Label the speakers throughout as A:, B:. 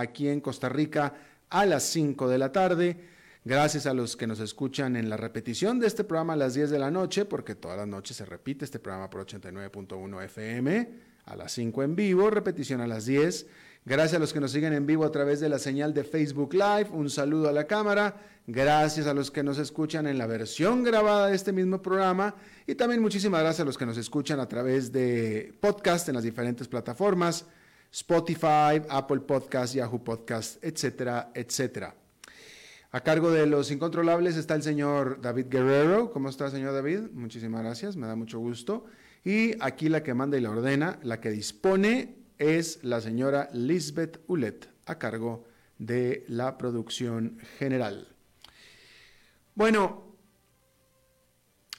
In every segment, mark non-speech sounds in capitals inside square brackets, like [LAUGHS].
A: aquí en Costa Rica a las 5 de la tarde. Gracias a los que nos escuchan en la repetición de este programa a las 10 de la noche, porque todas las noches se repite este programa por 89.1 FM, a las 5 en vivo, repetición a las 10. Gracias a los que nos siguen en vivo a través de la señal de Facebook Live. Un saludo a la cámara. Gracias a los que nos escuchan en la versión grabada de este mismo programa. Y también muchísimas gracias a los que nos escuchan a través de podcast en las diferentes plataformas. Spotify, Apple Podcast, Yahoo Podcast, etcétera, etcétera. A cargo de los incontrolables está el señor David Guerrero. ¿Cómo está, señor David? Muchísimas gracias, me da mucho gusto. Y aquí la que manda y la ordena, la que dispone es la señora Lisbeth Ulet, a cargo de la producción general. Bueno,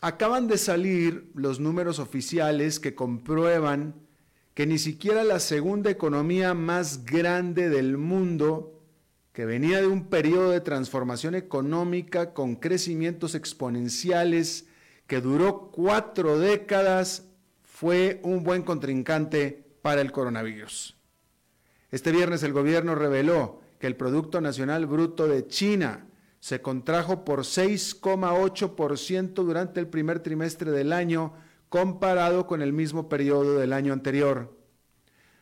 A: acaban de salir los números oficiales que comprueban que ni siquiera la segunda economía más grande del mundo, que venía de un periodo de transformación económica con crecimientos exponenciales que duró cuatro décadas, fue un buen contrincante para el coronavirus. Este viernes el gobierno reveló que el Producto Nacional Bruto de China se contrajo por 6,8% durante el primer trimestre del año comparado con el mismo periodo del año anterior.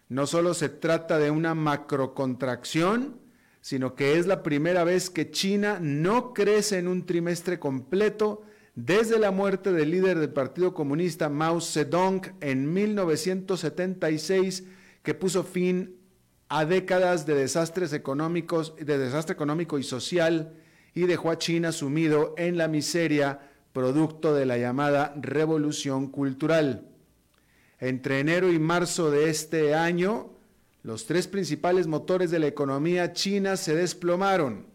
A: No solo se trata de una macrocontracción, sino que es la primera vez que China no crece en un trimestre completo desde la muerte del líder del Partido Comunista Mao Zedong en 1976, que puso fin a décadas de desastres económicos, de desastre económico y social y dejó a China sumido en la miseria producto de la llamada revolución cultural. Entre enero y marzo de este año, los tres principales motores de la economía china se desplomaron.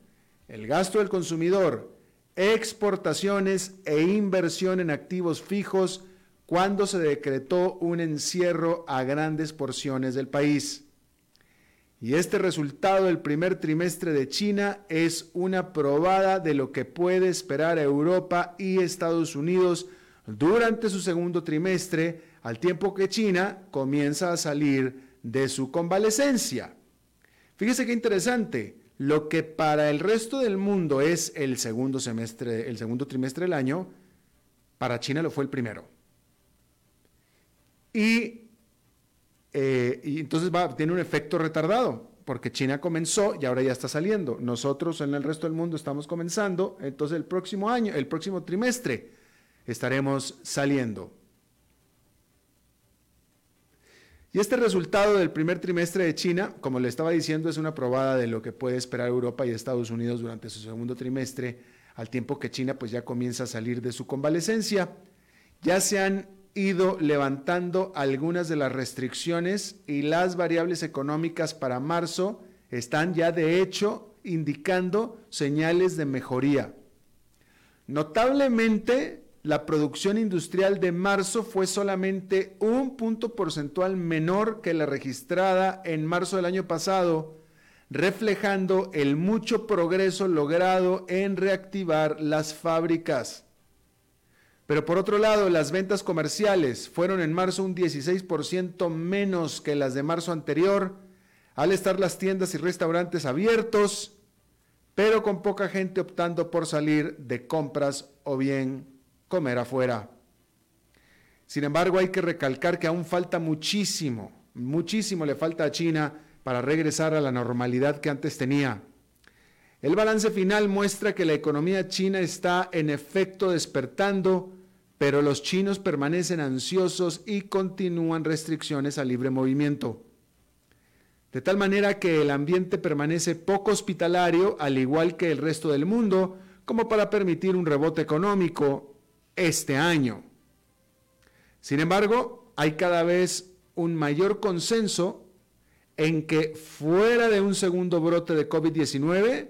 A: El gasto del consumidor, exportaciones e inversión en activos fijos cuando se decretó un encierro a grandes porciones del país. Y este resultado del primer trimestre de China es una probada de lo que puede esperar Europa y Estados Unidos durante su segundo trimestre, al tiempo que China comienza a salir de su convalecencia. Fíjese qué interesante. Lo que para el resto del mundo es el segundo semestre, el segundo trimestre del año, para China lo fue el primero. Y, eh, entonces va, tiene un efecto retardado, porque China comenzó y ahora ya está saliendo. Nosotros en el resto del mundo estamos comenzando, entonces el próximo año, el próximo trimestre, estaremos saliendo. Y este resultado del primer trimestre de China, como le estaba diciendo, es una probada de lo que puede esperar Europa y Estados Unidos durante su segundo trimestre, al tiempo que China pues ya comienza a salir de su convalecencia. Ya se han ido levantando algunas de las restricciones y las variables económicas para marzo están ya de hecho indicando señales de mejoría. Notablemente, la producción industrial de marzo fue solamente un punto porcentual menor que la registrada en marzo del año pasado, reflejando el mucho progreso logrado en reactivar las fábricas. Pero por otro lado, las ventas comerciales fueron en marzo un 16% menos que las de marzo anterior, al estar las tiendas y restaurantes abiertos, pero con poca gente optando por salir de compras o bien comer afuera. Sin embargo, hay que recalcar que aún falta muchísimo, muchísimo le falta a China para regresar a la normalidad que antes tenía. El balance final muestra que la economía china está en efecto despertando, pero los chinos permanecen ansiosos y continúan restricciones al libre movimiento. De tal manera que el ambiente permanece poco hospitalario, al igual que el resto del mundo, como para permitir un rebote económico este año. Sin embargo, hay cada vez un mayor consenso en que fuera de un segundo brote de COVID-19,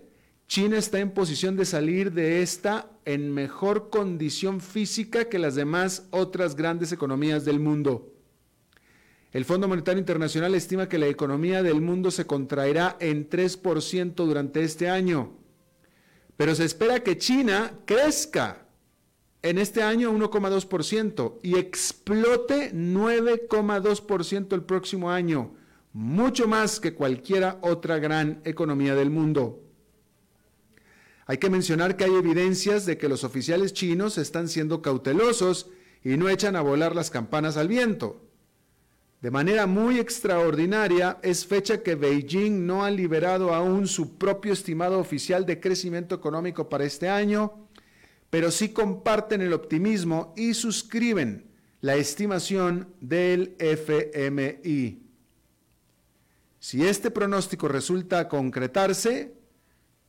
A: China está en posición de salir de esta en mejor condición física que las demás otras grandes economías del mundo. El Fondo Monetario Internacional estima que la economía del mundo se contraerá en 3% durante este año, pero se espera que China crezca en este año 1,2% y explote 9,2% el próximo año, mucho más que cualquiera otra gran economía del mundo. Hay que mencionar que hay evidencias de que los oficiales chinos están siendo cautelosos y no echan a volar las campanas al viento. De manera muy extraordinaria, es fecha que Beijing no ha liberado aún su propio estimado oficial de crecimiento económico para este año, pero sí comparten el optimismo y suscriben la estimación del FMI. Si este pronóstico resulta concretarse,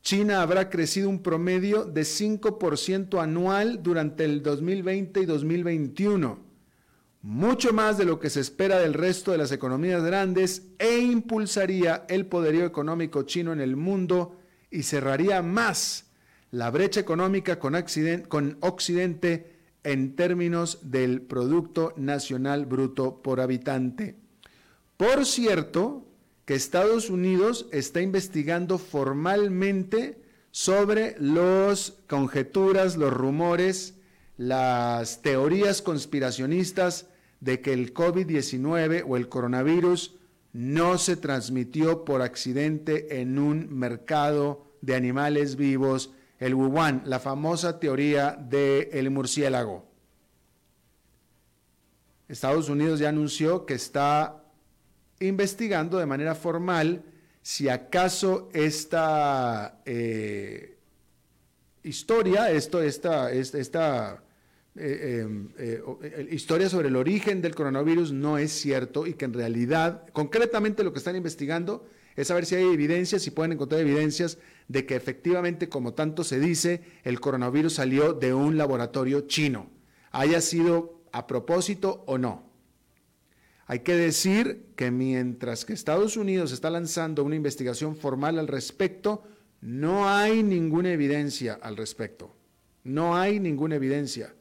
A: China habrá crecido un promedio de 5% anual durante el 2020 y 2021, mucho más de lo que se espera del resto de las economías grandes e impulsaría el poderío económico chino en el mundo y cerraría más la brecha económica con, Occidente en términos del Producto Nacional Bruto por habitante. Por cierto, que Estados Unidos está investigando formalmente sobre las conjeturas, los rumores, las teorías conspiracionistas de que el COVID-19 o el coronavirus no se transmitió por accidente en un mercado de animales vivos el Wuhan, la famosa teoría del murciélago. Estados Unidos ya anunció que está investigando de manera formal si acaso esta eh, historia, esto, esta, esta, eh, em, eh, historia sobre el origen del coronavirus no es cierto y que en realidad, concretamente lo que están investigando es saber si hay evidencias, si pueden encontrar evidencias de que efectivamente, como tanto se dice, el coronavirus salió de un laboratorio chino, haya sido a propósito o no. Hay que decir que mientras que Estados Unidos está lanzando una investigación formal al respecto, no hay ninguna evidencia al respecto. No hay ninguna evidencia.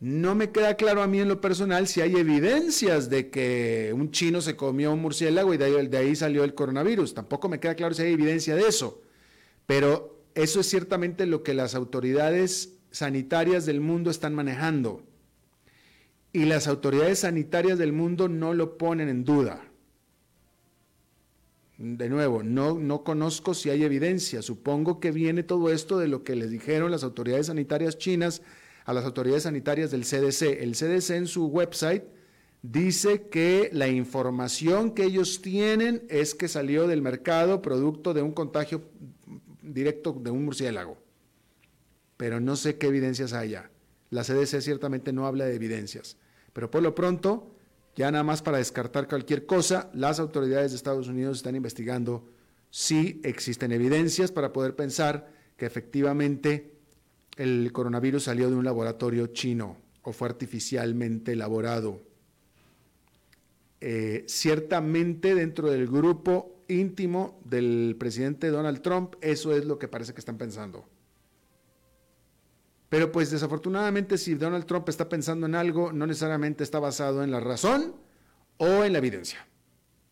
A: No me queda claro a mí en lo personal si hay evidencias de que un chino se comió un murciélago y de ahí, salió el coronavirus. Tampoco me queda claro si hay evidencia de eso. Pero eso es ciertamente lo que las autoridades sanitarias del mundo están manejando. Y las autoridades sanitarias del mundo no lo ponen en duda. De nuevo, no, no conozco si hay evidencia. Supongo que viene todo esto de lo que les dijeron las autoridades sanitarias chinas a las autoridades sanitarias del CDC. El CDC en su website dice que la información que ellos tienen es que salió del mercado producto de un contagio directo de un murciélago. Pero no sé qué evidencias haya. La CDC ciertamente no habla de evidencias. Pero por lo pronto, ya nada más para descartar cualquier cosa, las autoridades de Estados Unidos están investigando si existen evidencias para poder pensar que efectivamente el coronavirus salió de un laboratorio chino o fue artificialmente elaborado. Eh, ciertamente dentro del grupo íntimo del presidente Donald Trump, eso es lo que parece que están pensando. Pero pues desafortunadamente si Donald Trump está pensando en algo, no necesariamente está basado en la razón o en la evidencia.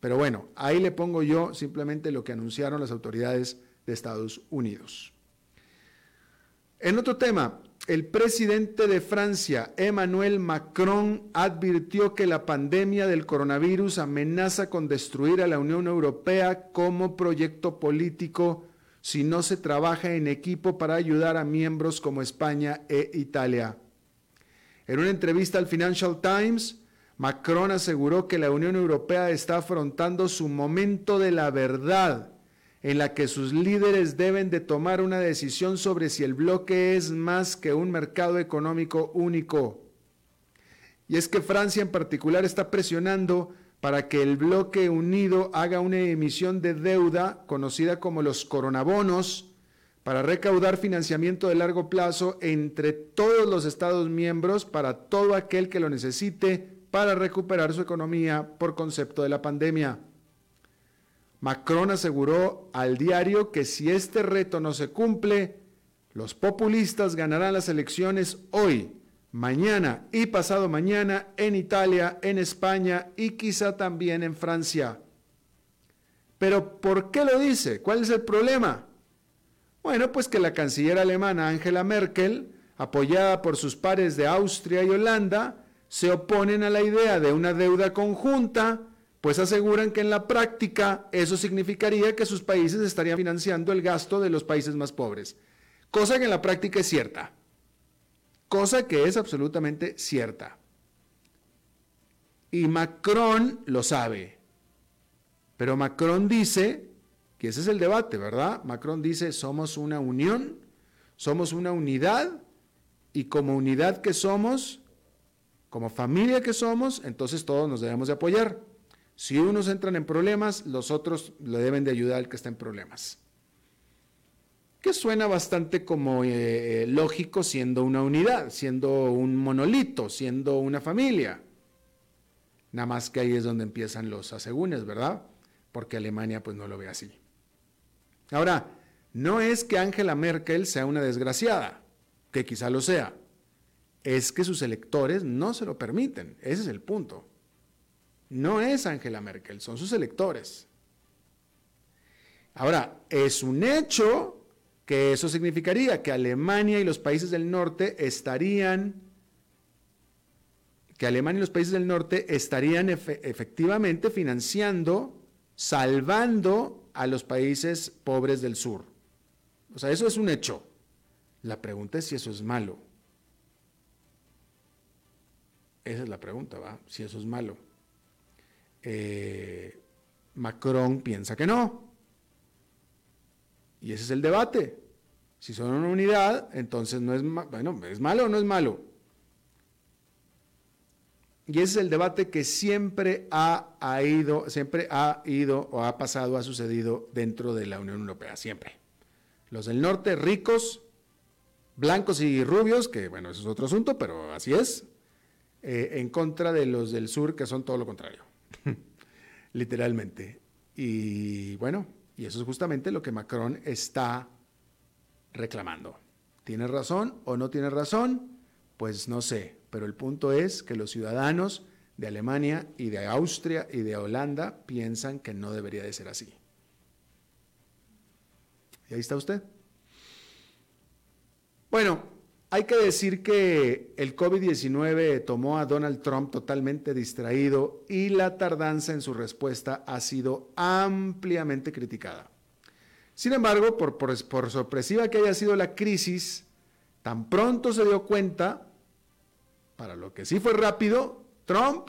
A: Pero bueno, ahí le pongo yo simplemente lo que anunciaron las autoridades de Estados Unidos. En otro tema, el presidente de Francia, Emmanuel Macron, advirtió que la pandemia del coronavirus amenaza con destruir a la Unión Europea como proyecto político si no se trabaja en equipo para ayudar a miembros como España e Italia. En una entrevista al Financial Times, Macron aseguró que la Unión Europea está afrontando su momento de la verdad en la que sus líderes deben de tomar una decisión sobre si el bloque es más que un mercado económico único. Y es que Francia en particular está presionando para que el bloque unido haga una emisión de deuda conocida como los coronabonos para recaudar financiamiento de largo plazo entre todos los Estados miembros para todo aquel que lo necesite para recuperar su economía por concepto de la pandemia. Macron aseguró al diario que si este reto no se cumple, los populistas ganarán las elecciones hoy, mañana y pasado mañana en Italia, en España y quizá también en Francia. Pero ¿por qué lo dice? ¿Cuál es el problema? Bueno, pues que la canciller alemana Angela Merkel, apoyada por sus pares de Austria y Holanda, se oponen a la idea de una deuda conjunta pues aseguran que en la práctica eso significaría que sus países estarían financiando el gasto de los países más pobres, cosa que en la práctica es cierta, cosa que es absolutamente cierta. Y Macron lo sabe, pero Macron dice, que ese es el debate, ¿verdad? Macron dice, somos una unión, somos una unidad, y como unidad que somos, como familia que somos, entonces todos nos debemos de apoyar. Si unos entran en problemas, los otros le deben de ayudar al que está en problemas. Que suena bastante como eh, eh, lógico siendo una unidad, siendo un monolito, siendo una familia. Nada más que ahí es donde empiezan los asegúnes, ¿verdad? Porque Alemania pues no lo ve así. Ahora, no es que Angela Merkel sea una desgraciada, que quizá lo sea, es que sus electores no se lo permiten, ese es el punto. No es Angela Merkel, son sus electores. Ahora, es un hecho que eso significaría que Alemania y los países del norte estarían, que Alemania y los países del norte estarían efectivamente financiando, salvando a los países pobres del sur. O sea, eso es un hecho. La pregunta es si eso es malo. Esa es la pregunta, ¿va? Si eso es malo. Eh, Macron piensa que no. Y ese es el debate. Si son una unidad, entonces no es, bueno, ¿es malo o no es malo? Y ese es el debate que siempre ha, ido, siempre ha ido o ha pasado, ha sucedido dentro de la Unión Europea, siempre. Los del norte ricos, blancos y rubios, que bueno, eso es otro asunto, pero así es, eh, en contra de los del sur, que son todo lo contrario. [LAUGHS] literalmente. Y bueno, y eso es justamente lo que Macron está reclamando. ¿Tiene razón o no tiene razón? Pues no sé, pero el punto es que los ciudadanos de Alemania y de Austria y de Holanda piensan que no debería de ser así. Y ahí está usted. Bueno, hay que decir que el COVID-19 tomó a Donald Trump totalmente distraído y la tardanza en su respuesta ha sido ampliamente criticada. Sin embargo, por, sorpresiva que haya sido la crisis, tan pronto se dio cuenta, para lo que sí fue rápido, Trump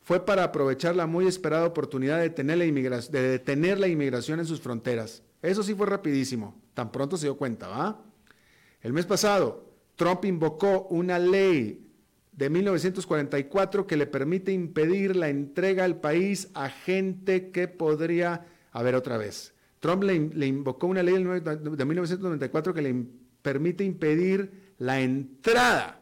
A: fue para aprovechar la muy esperada oportunidad de detener la, de detener la inmigración en sus fronteras. Eso sí fue rapidísimo, tan pronto se dio cuenta, ¿va? El mes pasado, Trump invocó una ley de 1944 que le permite impedir la entrega al país a gente que podría, a ver otra vez, Trump le, invocó una ley de 1994 que le permite impedir la entrada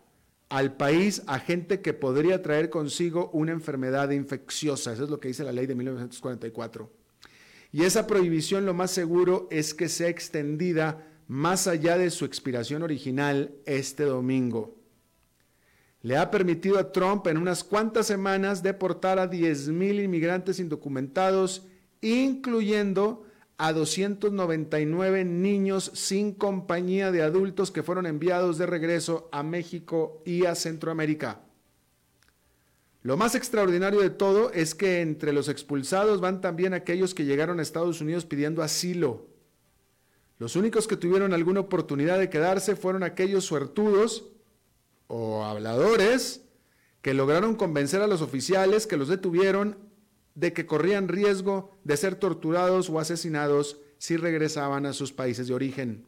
A: al país a gente que podría traer consigo una enfermedad infecciosa. Eso es lo que dice la ley de 1944. Y esa prohibición lo más seguro es que sea extendida más allá de su expiración original este domingo. Le ha permitido a Trump en unas cuantas semanas deportar a 10.000 inmigrantes indocumentados, incluyendo a 299 niños sin compañía de adultos que fueron enviados de regreso a México y a Centroamérica. Lo más extraordinario de todo es que entre los expulsados van también aquellos que llegaron a Estados Unidos pidiendo asilo los únicos que tuvieron alguna oportunidad de quedarse fueron aquellos suertudos o habladores que lograron convencer a los oficiales que los detuvieron de que corrían riesgo de ser torturados o asesinados si regresaban a sus países de origen.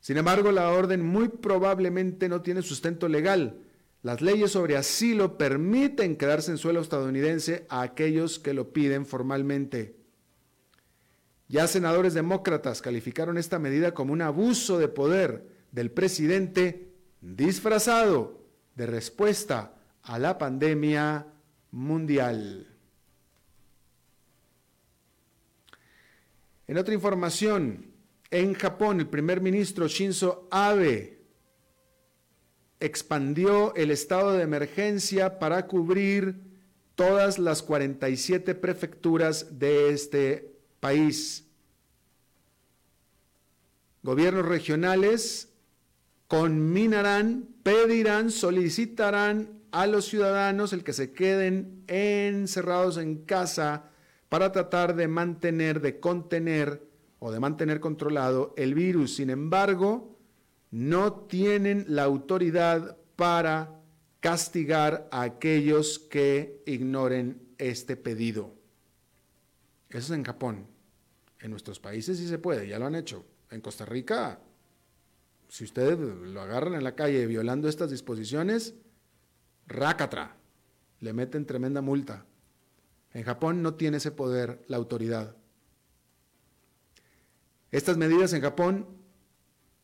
A: Sin embargo, la orden muy probablemente no tiene sustento legal. Las leyes sobre asilo permiten quedarse en suelo estadounidense a aquellos que lo piden formalmente. Ya senadores demócratas calificaron esta medida como un abuso de poder del presidente disfrazado de respuesta a la pandemia mundial. En otra información, en Japón el primer ministro Shinzo Abe expandió el estado de emergencia para cubrir todas las 47 prefecturas de este país. Gobiernos regionales conminarán, pedirán, solicitarán a los ciudadanos el que se queden encerrados en casa para tratar de mantener, de contener o de mantener controlado el virus. Sin embargo, no tienen la autoridad para castigar a aquellos que ignoren este pedido. Eso es en Japón. En nuestros países sí se puede, ya lo han hecho. En Costa Rica, si ustedes lo agarran en la calle violando estas disposiciones, rácatra, le meten tremenda multa. En Japón no tiene ese poder la autoridad. Estas medidas en Japón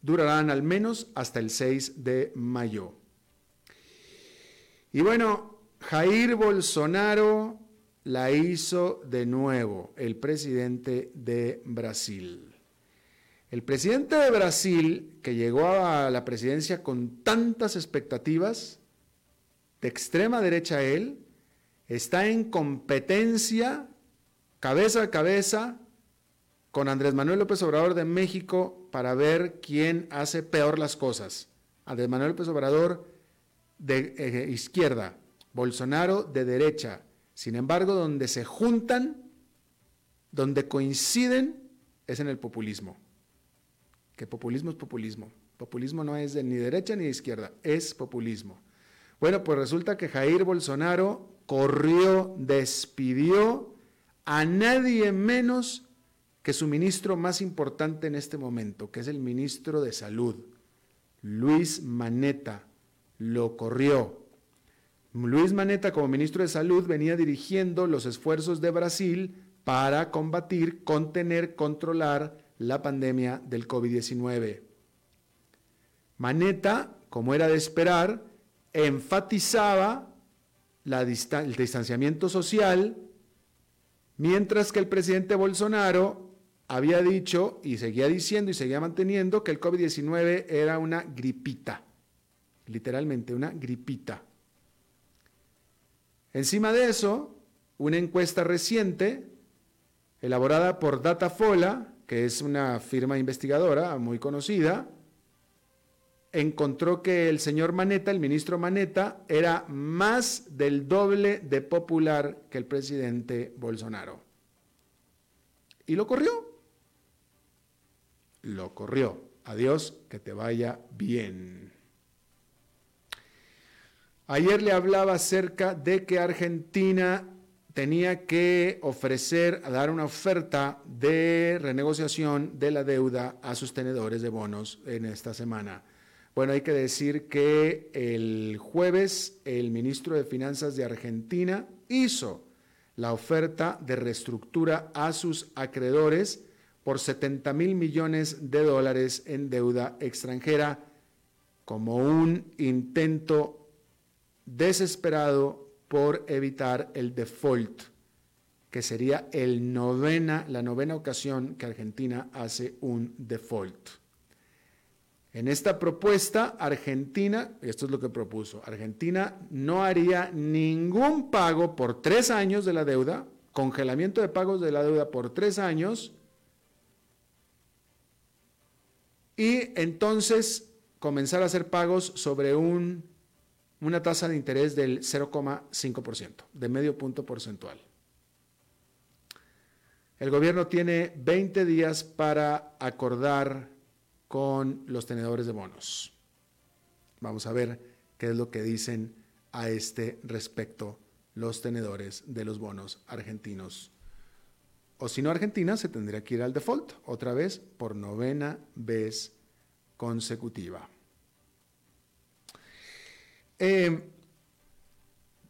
A: durarán al menos hasta el 6 de mayo. Y bueno, Jair Bolsonaro la hizo de nuevo, el presidente de Brasil. El presidente de Brasil, que llegó a la presidencia con tantas expectativas, de extrema derecha él, está en competencia cabeza a cabeza con Andrés Manuel López Obrador de México para ver quién hace peor las cosas. Andrés Manuel López Obrador de eh, izquierda, Bolsonaro de derecha. Sin embargo, donde se juntan, donde coinciden, es en el populismo. Que populismo es populismo. Populismo no es de ni derecha ni de izquierda, es populismo. Bueno, pues resulta que Jair Bolsonaro corrió, despidió a nadie menos que su ministro más importante en este momento, que es el ministro de Salud, Luis Maneta, lo corrió. Luis Maneta, como ministro de Salud, venía dirigiendo los esfuerzos de Brasil para combatir, contener, controlar la pandemia del COVID-19. Maneta, como era de esperar, enfatizaba el distanciamiento social, mientras que el presidente Bolsonaro había dicho y seguía diciendo y seguía manteniendo que el COVID-19 era una gripita, literalmente una gripita. Encima de eso, una encuesta reciente, elaborada por Datafola, que es una firma investigadora muy conocida, encontró que el señor Maneta, el ministro Maneta, era más del doble de popular que el presidente Bolsonaro. Y lo corrió. Lo corrió. Adiós, que te vaya bien. Ayer le hablaba acerca de que Argentina tenía que ofrecer, dar una oferta de renegociación de la deuda a sus tenedores de bonos en esta semana. Bueno, hay que decir que el jueves el ministro de Finanzas de Argentina hizo la oferta de reestructura a sus acreedores por 70 mil millones de dólares en deuda extranjera como un intento desesperado por evitar el default, que sería el novena, la novena ocasión que Argentina hace un default. En esta propuesta, Argentina, esto es lo que propuso, Argentina no haría ningún pago por tres años de la deuda, congelamiento de pagos de la deuda por tres años, y entonces comenzar a hacer pagos sobre un, una tasa de interés del 0,5%, de medio punto porcentual. El gobierno tiene 20 días para acordar con los tenedores de bonos. Vamos a ver qué es lo que dicen a este respecto los tenedores de los bonos argentinos. O si no Argentina, se tendría que ir al default, otra vez por novena vez consecutiva. Eh,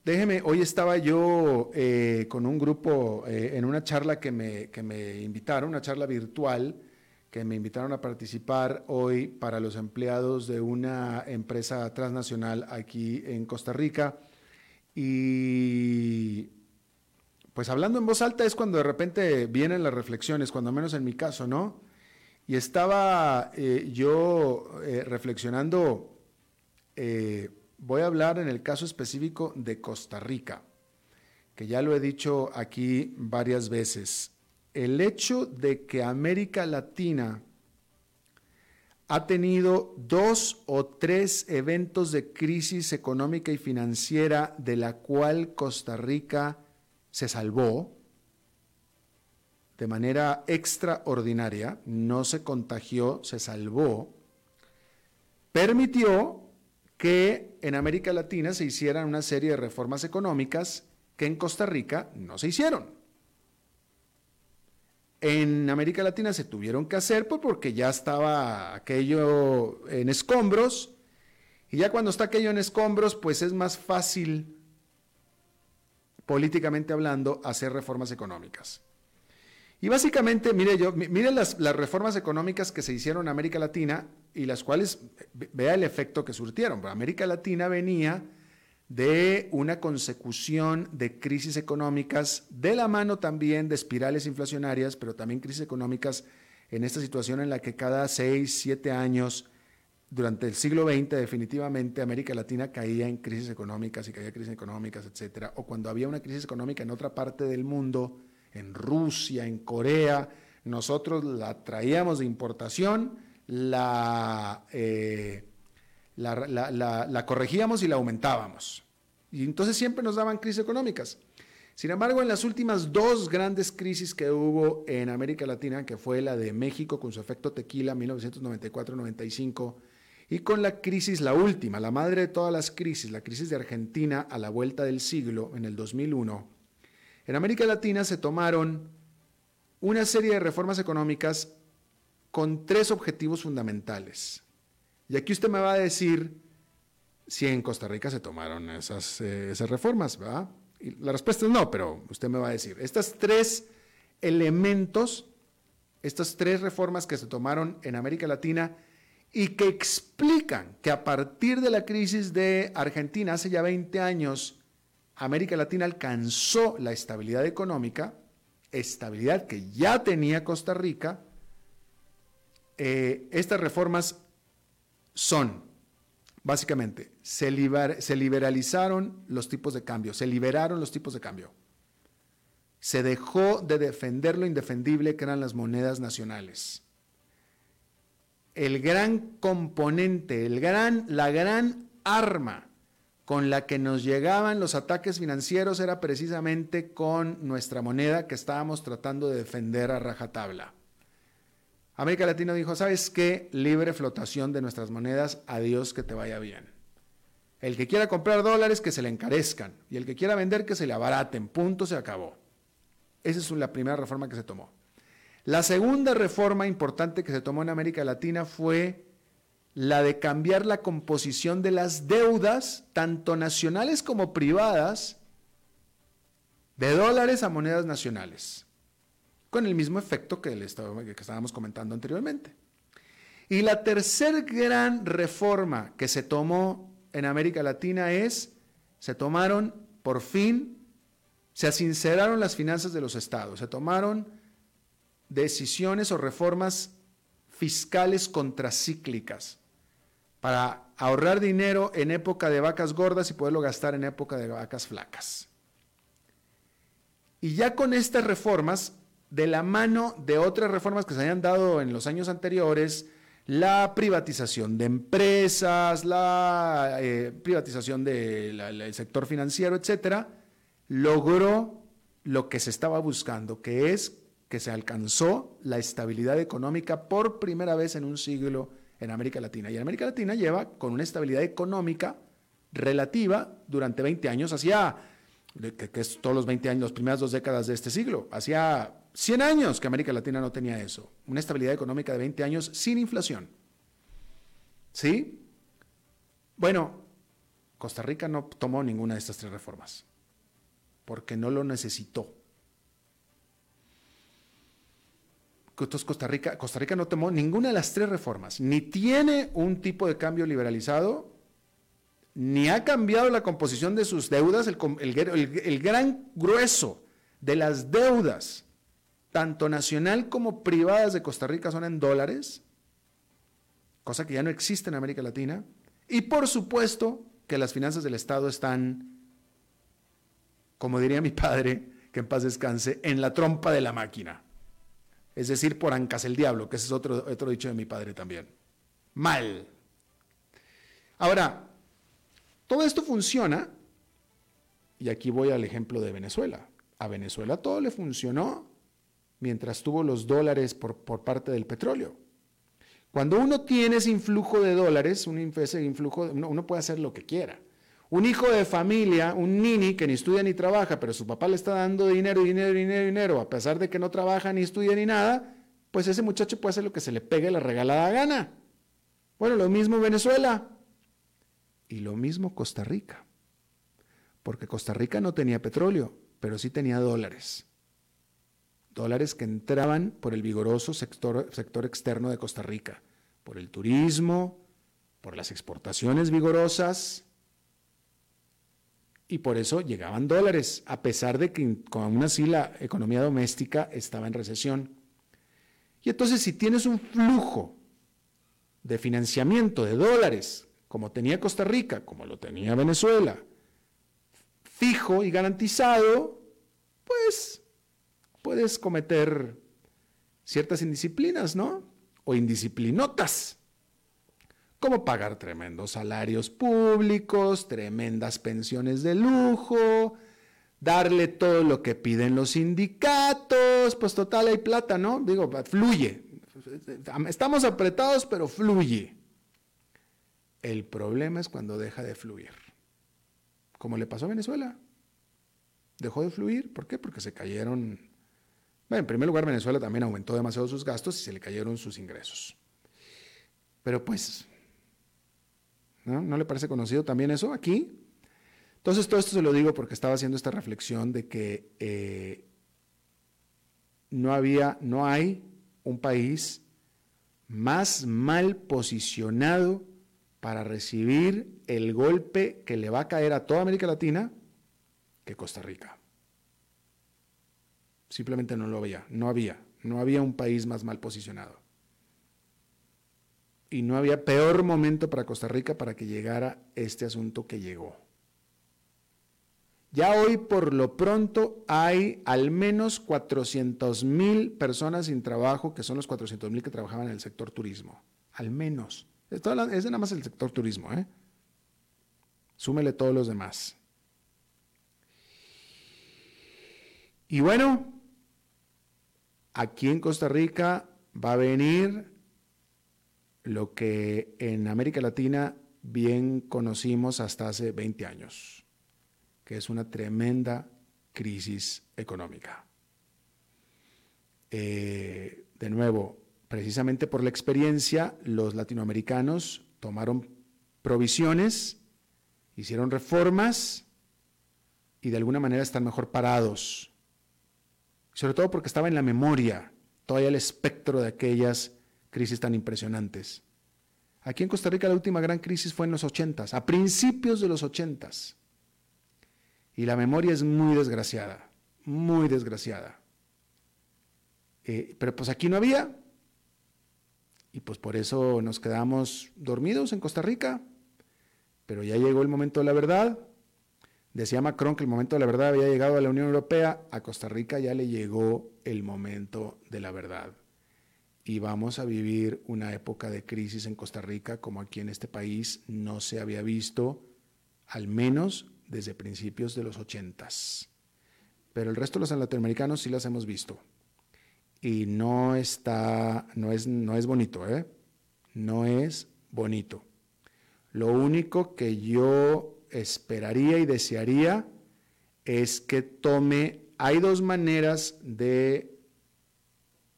A: déjeme, hoy estaba yo eh, con un grupo eh, en una charla que me, que me invitaron, una charla virtual, que me invitaron a participar hoy para los empleados de una empresa transnacional aquí en Costa Rica. Y pues hablando en voz alta es cuando de repente vienen las reflexiones, cuando menos en mi caso, ¿no? Y estaba eh, yo reflexionando, voy a hablar en el caso específico de Costa Rica, que ya lo he dicho aquí varias veces. El hecho de que América Latina ha tenido dos o tres eventos de crisis económica y financiera de la cual Costa Rica se salvó de manera extraordinaria, no se contagió, se salvó, permitió que en América Latina se hicieran una serie de reformas económicas que en Costa Rica no se hicieron en América Latina se tuvieron que hacer pues, porque ya estaba aquello en escombros. Y ya cuando está aquello en escombros, pues es más fácil, políticamente hablando, hacer reformas económicas. Y básicamente, mire yo, mire las, las reformas económicas que se hicieron en América Latina y las cuales, vea el efecto que surtieron. América Latina venía de una consecución de crisis económicas, de la mano también de espirales inflacionarias, pero también crisis económicas en esta situación en la que cada seis, siete años, durante el siglo XX definitivamente América Latina caía en crisis económicas y caía en crisis económicas, etcétera, o cuando había una crisis económica en otra parte del mundo, en Rusia, en Corea, nosotros la traíamos de importación, la... Eh, la, corregíamos y la aumentábamos. Y entonces siempre nos daban crisis económicas. Sin embargo, en las últimas dos grandes crisis que hubo en América Latina, que fue la de México con su efecto tequila 1994-95, y con la crisis, la última, la madre de todas las crisis, la crisis de Argentina a la vuelta del siglo, en el 2001, en América Latina se tomaron una serie de reformas económicas con tres objetivos fundamentales. Y aquí usted me va a decir si en Costa Rica se tomaron esas, eh, reformas, ¿verdad? Y la respuesta es no, pero usted me va a decir, estas tres elementos, estas tres reformas que se tomaron en América Latina y que explican que a partir de la crisis de Argentina hace ya 20 años, América Latina alcanzó la estabilidad económica, estabilidad que ya tenía Costa Rica, eh, estas reformas son, básicamente, se, liberalizaron los tipos de cambio, se liberaron los tipos de cambio. Se dejó de defender lo indefendible que eran las monedas nacionales. El gran componente, el gran, la gran arma con la que nos llegaban los ataques financieros era precisamente con nuestra moneda que estábamos tratando de defender a rajatabla. América Latina dijo, ¿sabes qué? Libre flotación de nuestras monedas, adiós que te vaya bien. El que quiera comprar dólares, que se le encarezcan. Y el que quiera vender, que se le abaraten. Punto, se acabó. Esa es la primera reforma que se tomó. La segunda reforma importante que se tomó en América Latina fue la de cambiar la composición de las deudas, tanto nacionales como privadas, de dólares a monedas nacionales con el mismo efecto que, que estábamos comentando anteriormente. Y la tercer gran reforma que se tomó en América Latina es, se tomaron por fin, se asinceraron las finanzas de los estados, se tomaron decisiones o reformas fiscales contracíclicas para ahorrar dinero en época de vacas gordas y poderlo gastar en época de vacas flacas. Y ya con estas reformas de la mano de otras reformas que se habían dado en los años anteriores, la privatización de empresas, la eh, privatización del sector financiero, etcétera, logró lo que se estaba buscando, que es que se alcanzó la estabilidad económica por primera vez en un siglo en América Latina. Y América Latina lleva con una estabilidad económica relativa durante 20 años, hacía, que, que es todos los 20 años, las primeras dos décadas de este siglo, hacía 100 años que América Latina no tenía eso. Una estabilidad económica de 20 años sin inflación. ¿Sí? Bueno, Costa Rica no tomó ninguna de estas tres reformas porque no lo necesitó. Entonces Costa Rica, Costa Rica no tomó ninguna de las tres reformas, ni tiene un tipo de cambio liberalizado, ni ha cambiado la composición de sus deudas, el, el gran grueso de las deudas tanto nacional como privadas de Costa Rica son en dólares, cosa que ya no existe en América Latina. Y por supuesto que las finanzas del Estado están, como diría mi padre, que en paz descanse, en la trompa de la máquina. Es decir, por ancas el diablo, que ese es otro, otro dicho de mi padre también. Mal. Ahora, todo esto funciona, y aquí voy al ejemplo de Venezuela. A Venezuela todo le funcionó mientras tuvo los dólares por, parte del petróleo. Cuando uno tiene ese influjo de dólares, un, ese influjo, uno puede hacer lo que quiera. Un hijo de familia, un nini que ni estudia ni trabaja, pero su papá le está dando dinero, dinero, dinero, dinero, a pesar de que no trabaja ni estudia ni nada, pues ese muchacho puede hacer lo que se le pegue la regalada gana. Bueno, lo mismo Venezuela y lo mismo Costa Rica, porque Costa Rica no tenía petróleo, pero sí tenía dólares. Dólares que entraban por el vigoroso sector, sector externo de Costa Rica, por el turismo, por las exportaciones vigorosas, y por eso llegaban dólares, a pesar de que aún así la economía doméstica estaba en recesión. Y entonces si tienes un flujo de financiamiento de dólares, como tenía Costa Rica, como lo tenía Venezuela, fijo y garantizado, pues puedes cometer ciertas indisciplinas, ¿no? O indisciplinotas como pagar tremendos salarios públicos, tremendas pensiones de lujo, darle todo lo que piden los sindicatos, pues total hay plata, ¿no? Digo, fluye. Estamos apretados, pero fluye. El problema es cuando deja de fluir. Como le pasó a Venezuela. Dejó de fluir, ¿por qué? Porque se cayeron... Bueno, en primer lugar, Venezuela también aumentó demasiado sus gastos y se le cayeron sus ingresos. Pero pues ¿No? le parece conocido también eso aquí? Entonces, todo esto se lo digo porque estaba haciendo esta reflexión de que eh, no había, no hay un país más mal posicionado para recibir el golpe que le va a caer a toda América Latina que Costa Rica. Simplemente no lo había, no había, no había un país más mal posicionado y no había peor momento para Costa Rica para que llegara este asunto que llegó. Ya hoy por lo pronto hay al menos 400 mil personas sin trabajo, que son los 400 mil que trabajaban en el sector turismo. Al menos. Es, nada más el sector turismo. ¿eh? Súmele todos los demás. Y bueno, aquí en Costa Rica va a venir lo que en América Latina bien conocimos hasta hace 20 años, que es una tremenda crisis económica. Eh, de nuevo, precisamente por la experiencia, los latinoamericanos tomaron provisiones, hicieron reformas y de alguna manera están mejor parados. Sobre todo porque estaba en la memoria todavía el espectro de aquellas crisis tan impresionantes. Aquí en Costa Rica la última gran crisis fue en los 80, a principios de los 80. Y la memoria es muy desgraciada, muy desgraciada. Eh, pero pues aquí no había. Y pues por eso nos quedamos dormidos en Costa Rica. Pero ya llegó el momento de la verdad. Decía Macron que el momento de la verdad había llegado a la Unión Europea. A Costa Rica ya le llegó el momento de la verdad y vamos a vivir una época de crisis en Costa Rica como aquí en este país no se había visto, al menos desde principios de los ochentas. Pero el resto de los latinoamericanos sí las hemos visto. Y no está, no es, no es bonito, ¿eh? No es bonito. Lo único que yo esperaría y desearía es que tome, hay dos maneras de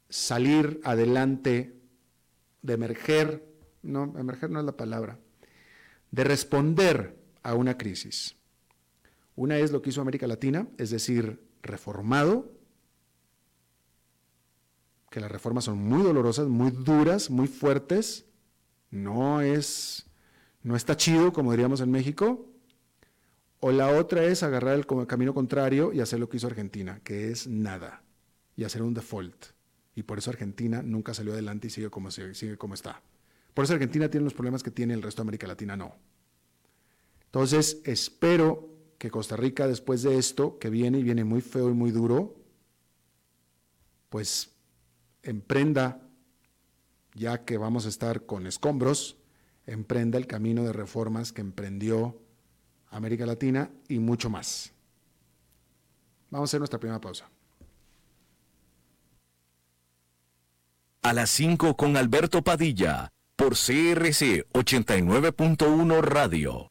A: salir adelante, de emerger, no, emerger no es la palabra, de responder a una crisis. Una es lo que hizo América Latina, es decir, reformado, que las reformas son muy dolorosas, muy duras, muy fuertes, no es, no está chido, como diríamos en México, o la otra es agarrar el camino contrario y hacer lo que hizo Argentina, que es nada, y hacer un default. Y por eso Argentina nunca salió adelante y sigue como, como está. Por eso Argentina tiene los problemas que tiene el resto de América Latina, no. Entonces, espero que Costa Rica, después de esto, que viene y viene muy feo y muy duro, pues emprenda ya que vamos a estar con escombros, emprenda el camino de reformas que emprendió América Latina y mucho más. Vamos a hacer nuestra primera pausa.
B: A las 5 con Alberto Padilla, por CRC 89.1 Radio.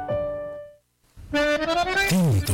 C: Tinto,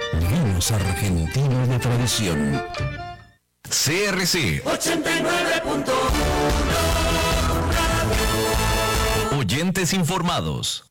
C: vinos argentinos de tradición.
B: CRC 89.1 Oyentes informados.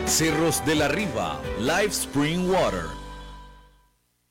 B: Cerros de la Riva, Live Spring Water.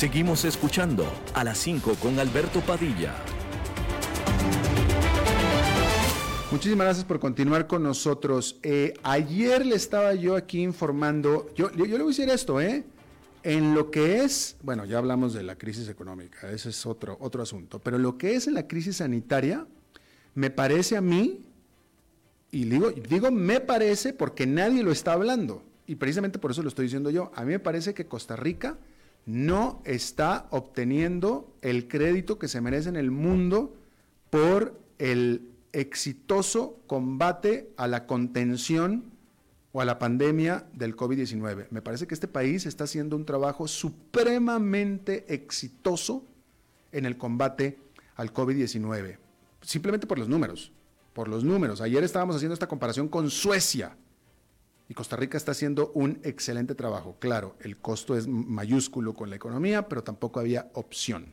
B: Seguimos escuchando a las 5 con Alberto Padilla.
A: Muchísimas gracias por continuar con nosotros. Eh, ayer le estaba yo aquí informando, yo, yo, le voy a decir esto, ¿eh? En lo que es, bueno, ya hablamos de la crisis económica, ese es otro, otro asunto, pero lo que es en la crisis sanitaria, me parece a mí, y digo, digo me parece porque nadie lo está hablando, y precisamente por eso lo estoy diciendo yo, a mí me parece que Costa Rica no está obteniendo el crédito que se merece en el mundo por el exitoso combate a la contención o a la pandemia del COVID-19. Me parece que este país está haciendo un trabajo supremamente exitoso en el combate al COVID-19, simplemente por los números, por los números. Ayer estábamos haciendo esta comparación con Suecia, y Costa Rica está haciendo un excelente trabajo. Claro, el costo es mayúsculo con la economía, pero tampoco había opción.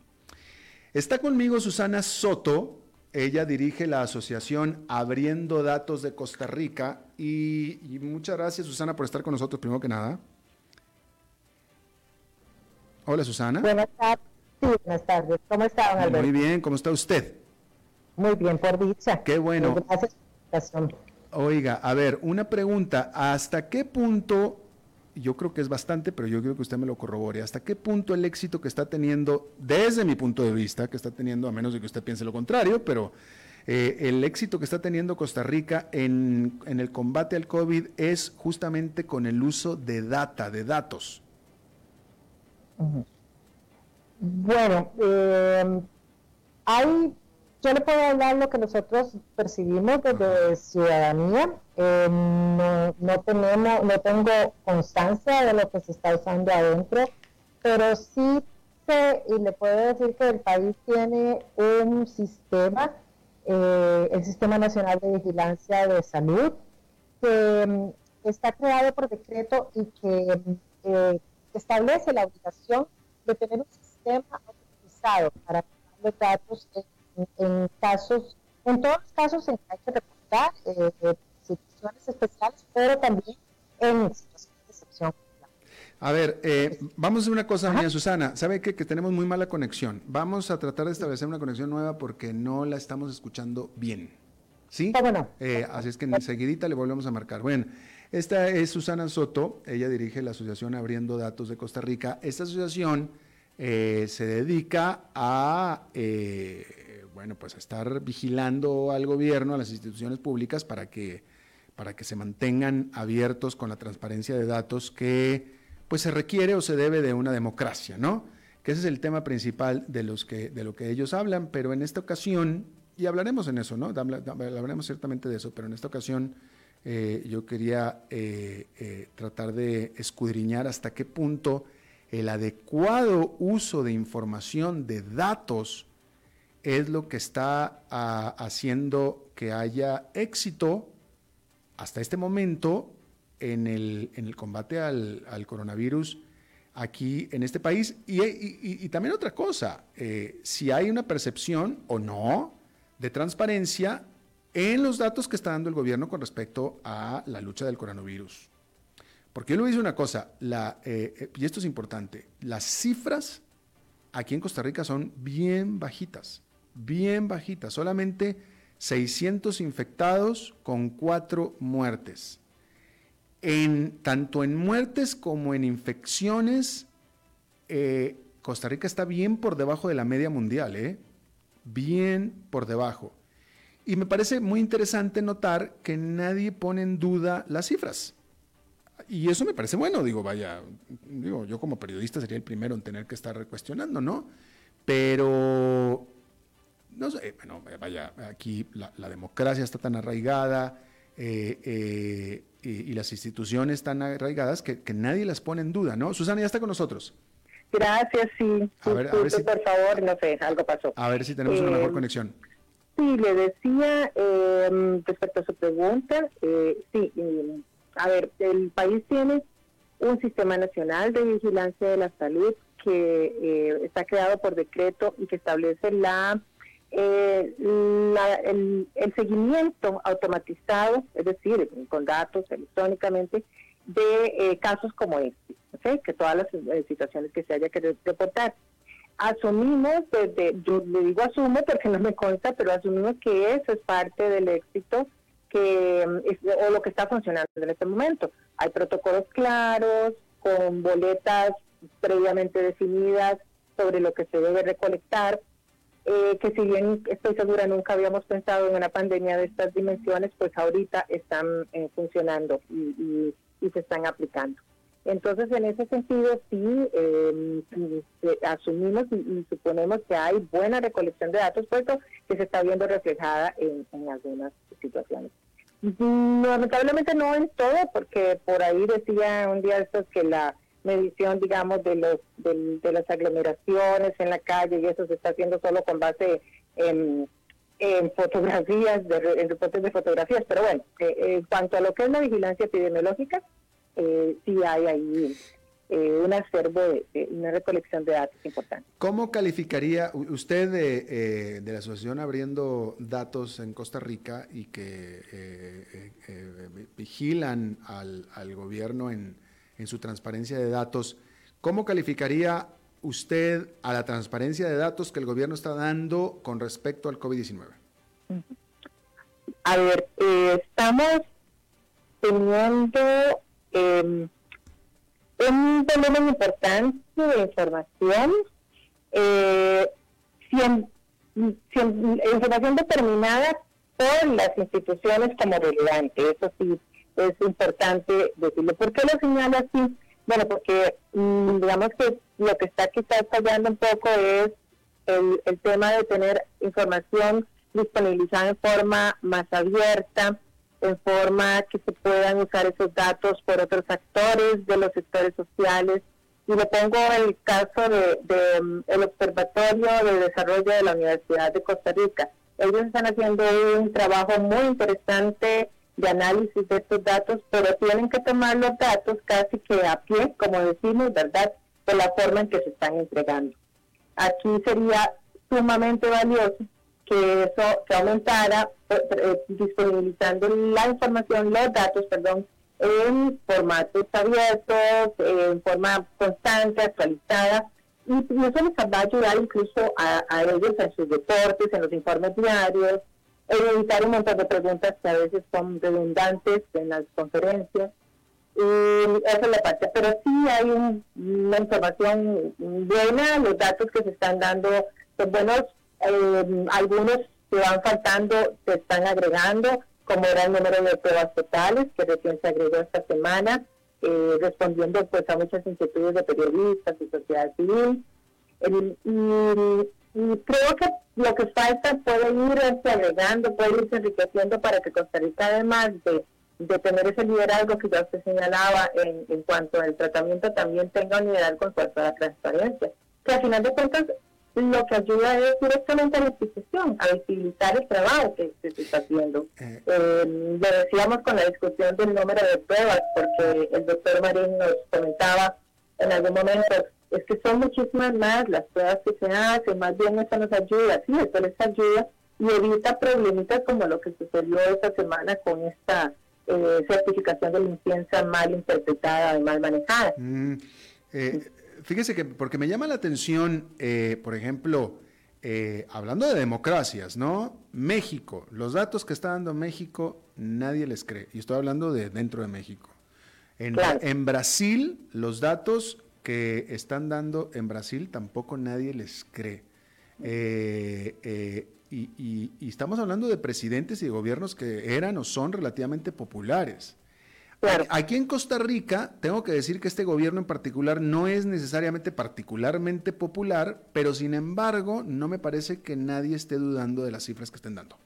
A: Está conmigo Susana Soto, ella dirige la asociación Abriendo Datos de Costa Rica y, muchas gracias Susana por estar con nosotros primero que nada. Hola Susana.
D: Buenas tardes. Sí, buenas tardes. ¿Cómo está, don Alberto?
A: Muy bien, ¿cómo está usted?
D: Muy bien, por dicha.
A: Qué bueno.
D: Gracias por la
A: Oiga, a ver, una pregunta. ¿Hasta qué punto, yo creo que es bastante, pero yo quiero que usted me lo corrobore, ¿hasta qué punto el éxito que está teniendo, desde mi punto de vista, que está teniendo, a menos de que usted piense lo contrario, pero eh, el éxito que está teniendo Costa Rica en, el combate al COVID es justamente con el uso de data, de datos?
D: Bueno, eh, hay yo le puedo hablar lo que nosotros percibimos desde ciudadanía. Eh, no, tenemos, no tengo constancia de lo que se está usando adentro, pero sí sé y le puedo decir que el país tiene un sistema, eh, el Sistema Nacional de Vigilancia de Salud, que mm, está creado por decreto y que eh, establece la obligación de tener un sistema autorizado para los datos en, casos, en todos los casos en que hay que reportar eh, situaciones especiales, pero también en situaciones de excepción.
A: A ver, eh, vamos a hacer una cosa, mía, Susana. ¿Sabe qué? Que tenemos muy mala conexión. Vamos a tratar de establecer una conexión nueva porque no la estamos escuchando bien. ¿Sí?
D: Bueno.
A: Eh, así es que enseguidita le volvemos a marcar. Bueno, esta es Susana Soto. Ella dirige la Asociación Abriendo Datos de Costa Rica. Esta asociación eh, se dedica a, bueno, pues estar vigilando al gobierno, a las instituciones públicas para que, para que se mantengan abiertos con la transparencia de datos que pues se requiere o se debe de una democracia, ¿no? Que ese es el tema principal de, los que, de lo que ellos hablan, pero en esta ocasión, y hablaremos en eso, ¿no? Hablaremos ciertamente de eso, pero en esta ocasión eh, yo quería eh, eh, tratar de escudriñar hasta qué punto el adecuado uso de información, de datos, es lo que está ah, haciendo que haya éxito hasta este momento en el, en el combate al, coronavirus aquí en este país. Y, también otra cosa, eh, si hay una percepción o no de transparencia en los datos que está dando el gobierno con respecto a la lucha del coronavirus. Porque yo le voy una cosa, eh, eh, y esto es importante, las cifras aquí en Costa Rica son bien bajitas, bien bajitas, solamente 600 infectados con 4 muertes en, tanto en muertes como en infecciones, eh, Costa Rica está bien por debajo de la media mundial, ¿eh? bien por debajo. Y me parece muy interesante notar que nadie pone en duda las cifras. Y eso me parece bueno, digo, vaya, digo, yo como periodista sería el primero en tener que estar cuestionando, ¿no? Pero, no sé, bueno, vaya, aquí la, democracia está tan arraigada, eh, eh y, las instituciones tan arraigadas que, nadie las pone en duda, ¿no? Susana ya está con nosotros.
E: Gracias, sí. A ver, por favor, no sé, algo pasó.
A: A ver si tenemos una mejor eh, conexión.
E: Sí, le decía eh, respecto a su pregunta, eh, sí, a ver, el país tiene un sistema nacional de vigilancia de la salud que está creado por decreto y que establece la eh, el, seguimiento automatizado, es decir, con datos electrónicamente, de eh, casos como este, que todas las eh, situaciones que se haya que reportar. Asumimos, desde, yo le digo asumo porque no me consta, pero asumimos que eso es parte del éxito que o lo que está funcionando en este momento. Hay protocolos claros, con boletas previamente definidas sobre lo que se debe recolectar, eh, que si bien estoy segura nunca habíamos pensado en una pandemia de estas dimensiones, pues ahorita están eh, funcionando y, se están aplicando. Entonces, en ese sentido, sí em, asumimos y, suponemos que hay buena recolección de datos, puesto que se está viendo reflejada en, en algunas situaciones. Lamentablemente no en todo, porque por ahí decía un día estos que la medición, digamos, de, los, de, las aglomeraciones en la calle y eso se está haciendo solo con base en, fotografías, de, en reportes de fotografías. Pero bueno, eh, en cuanto a lo que es la vigilancia epidemiológica, eh, sí hay ahí eh, un acervo, de, una recolección de datos importante.
A: ¿Cómo calificaría usted de, de, la asociación abriendo datos en Costa Rica y que vigilan al, al gobierno en en su transparencia de datos. ¿Cómo calificaría usted a la transparencia de datos que el gobierno está dando con respecto al COVID-19?
E: A ver, eh, estamos teniendo em, un volumen importante de información, eh, información determinada por las instituciones como relevante. Eso sí, es importante decirlo. ¿Por qué lo señalo así? Bueno, porque mm, digamos que lo que está quizás fallando un poco es el, tema de tener información disponibilizada en forma más abierta, en forma que se puedan usar esos datos por otros actores de los sectores sociales. Y le pongo el caso de, de mm, el Observatorio de Desarrollo de la Universidad de Costa Rica. Ellos están haciendo un trabajo muy interesante de análisis de estos datos, pero tienen que tomar los datos casi que a pie, como decimos, ¿verdad?, de la forma en que se están entregando. Aquí sería sumamente valioso que eso se aumentara eh, eh, disponibilizando la información, los datos, perdón, en formatos abiertos, en forma constante, actualizada, y eso les va a ayudar incluso a, a ellos en sus deportes, en los informes diarios, evitar un montón de preguntas que a veces son redundantes en las conferencias. Y esa es la parte, pero sí hay una información buena, los datos que se están dando son buenos, eh, algunos que van faltando se están agregando, como era el número de pruebas totales, que recién se agregó esta semana, eh, respondiendo pues a muchas inquietudes de periodistas y sociedad civil. y, creo que lo que falta puede irse agregando, puede irse enriqueciendo para que Costa Rica, además de, de tener ese liderazgo que ya usted señalaba en, en cuanto al tratamiento, también tenga un liderazgo en cuanto a la transparencia. Que al final de cuentas lo que ayuda es directamente a la institución, a visibilizar el trabajo que, se está haciendo. Eh. Eh, lo decíamos con la discusión del número de pruebas, porque el doctor Marín nos comentaba en algún momento, es que son muchísimas más las pruebas que se hacen, más bien eso nos ayuda, sí, eso les ayuda y evita problemitas como lo que sucedió esta semana con esta eh, certificación de limpieza mal interpretada y mal manejada. Mm,
A: fíjese que, porque me llama la atención, eh, por ejemplo, eh, hablando de democracias, ¿no? México, los datos que está dando México, nadie les cree. Y estoy hablando de dentro de México. En, Brasil, los datos que están dando en Brasil tampoco nadie les cree. Eh, y, estamos hablando de presidentes y gobiernos que eran o son relativamente populares. Aquí en Costa Rica, tengo que decir que este gobierno en particular no es necesariamente particularmente popular, pero sin embargo, no me parece que nadie esté dudando de las cifras que estén dando.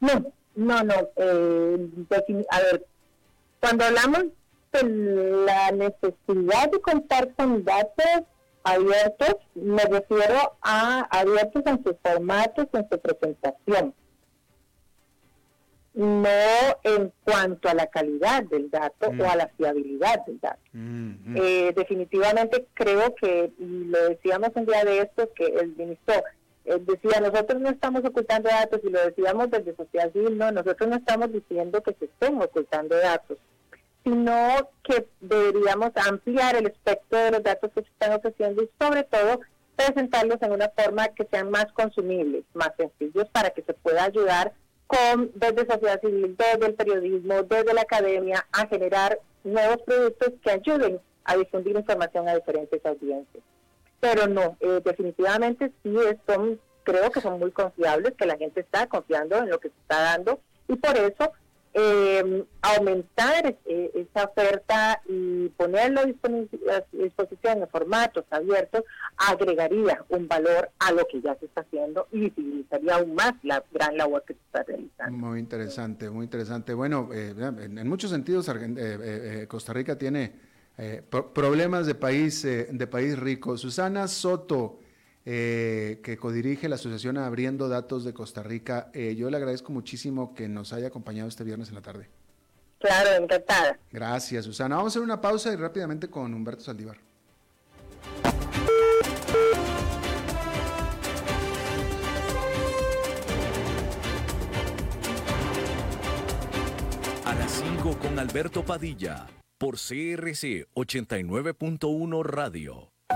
E: No, no, no. Eh, a ver, cuando hablamos de la necesidad de contar con datos abiertos, me refiero a abiertos en sus formatos, en su presentación no en cuanto a la calidad del dato o a la mm. fiabilidad del dato. Mm, mm. Eh, definitivamente creo que, y lo decíamos un día de esto, que el ministro eh, decía, nosotros no estamos ocultando datos, y lo decíamos desde Social Civil, no, nosotros no estamos diciendo que se estén ocultando datos, sino que deberíamos ampliar el espectro de los datos que se están ofreciendo y sobre todo presentarlos en una forma que sean más consumibles, más sencillos, para que se pueda ayudar con, desde sociedad civil, desde el periodismo, desde la academia, a generar nuevos productos que ayuden a difundir información a diferentes audiencias. Pero no, eh, definitivamente sí son, creo que son muy confiables, que la gente está confiando en lo que se está dando y por eso eh, aumentar eh, esa oferta y ponerlo a disposición en formatos abiertos agregaría un valor a lo que ya se está haciendo y visibilizaría aún más la gran labor que se está realizando.
A: Muy interesante, muy interesante. Bueno, eh, en, muchos sentidos Costa Rica tiene problemas de país, de país rico. Susana Soto eh, que codirige la Asociación Abriendo Datos de Costa Rica. Eh, yo le agradezco muchísimo que nos haya acompañado este viernes en la tarde.
E: Claro, encantada.
A: Gracias, Susana. Vamos a hacer una pausa y rápidamente con Humberto Saldívar.
B: A las 5 con Alberto Padilla por CRC 89.1 Radio.